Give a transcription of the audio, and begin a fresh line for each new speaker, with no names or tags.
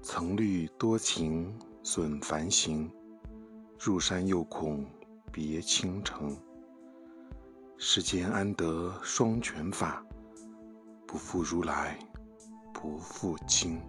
曾虑多情损繁行，入山又恐别倾城。世间安得双全法？不负如来不负卿。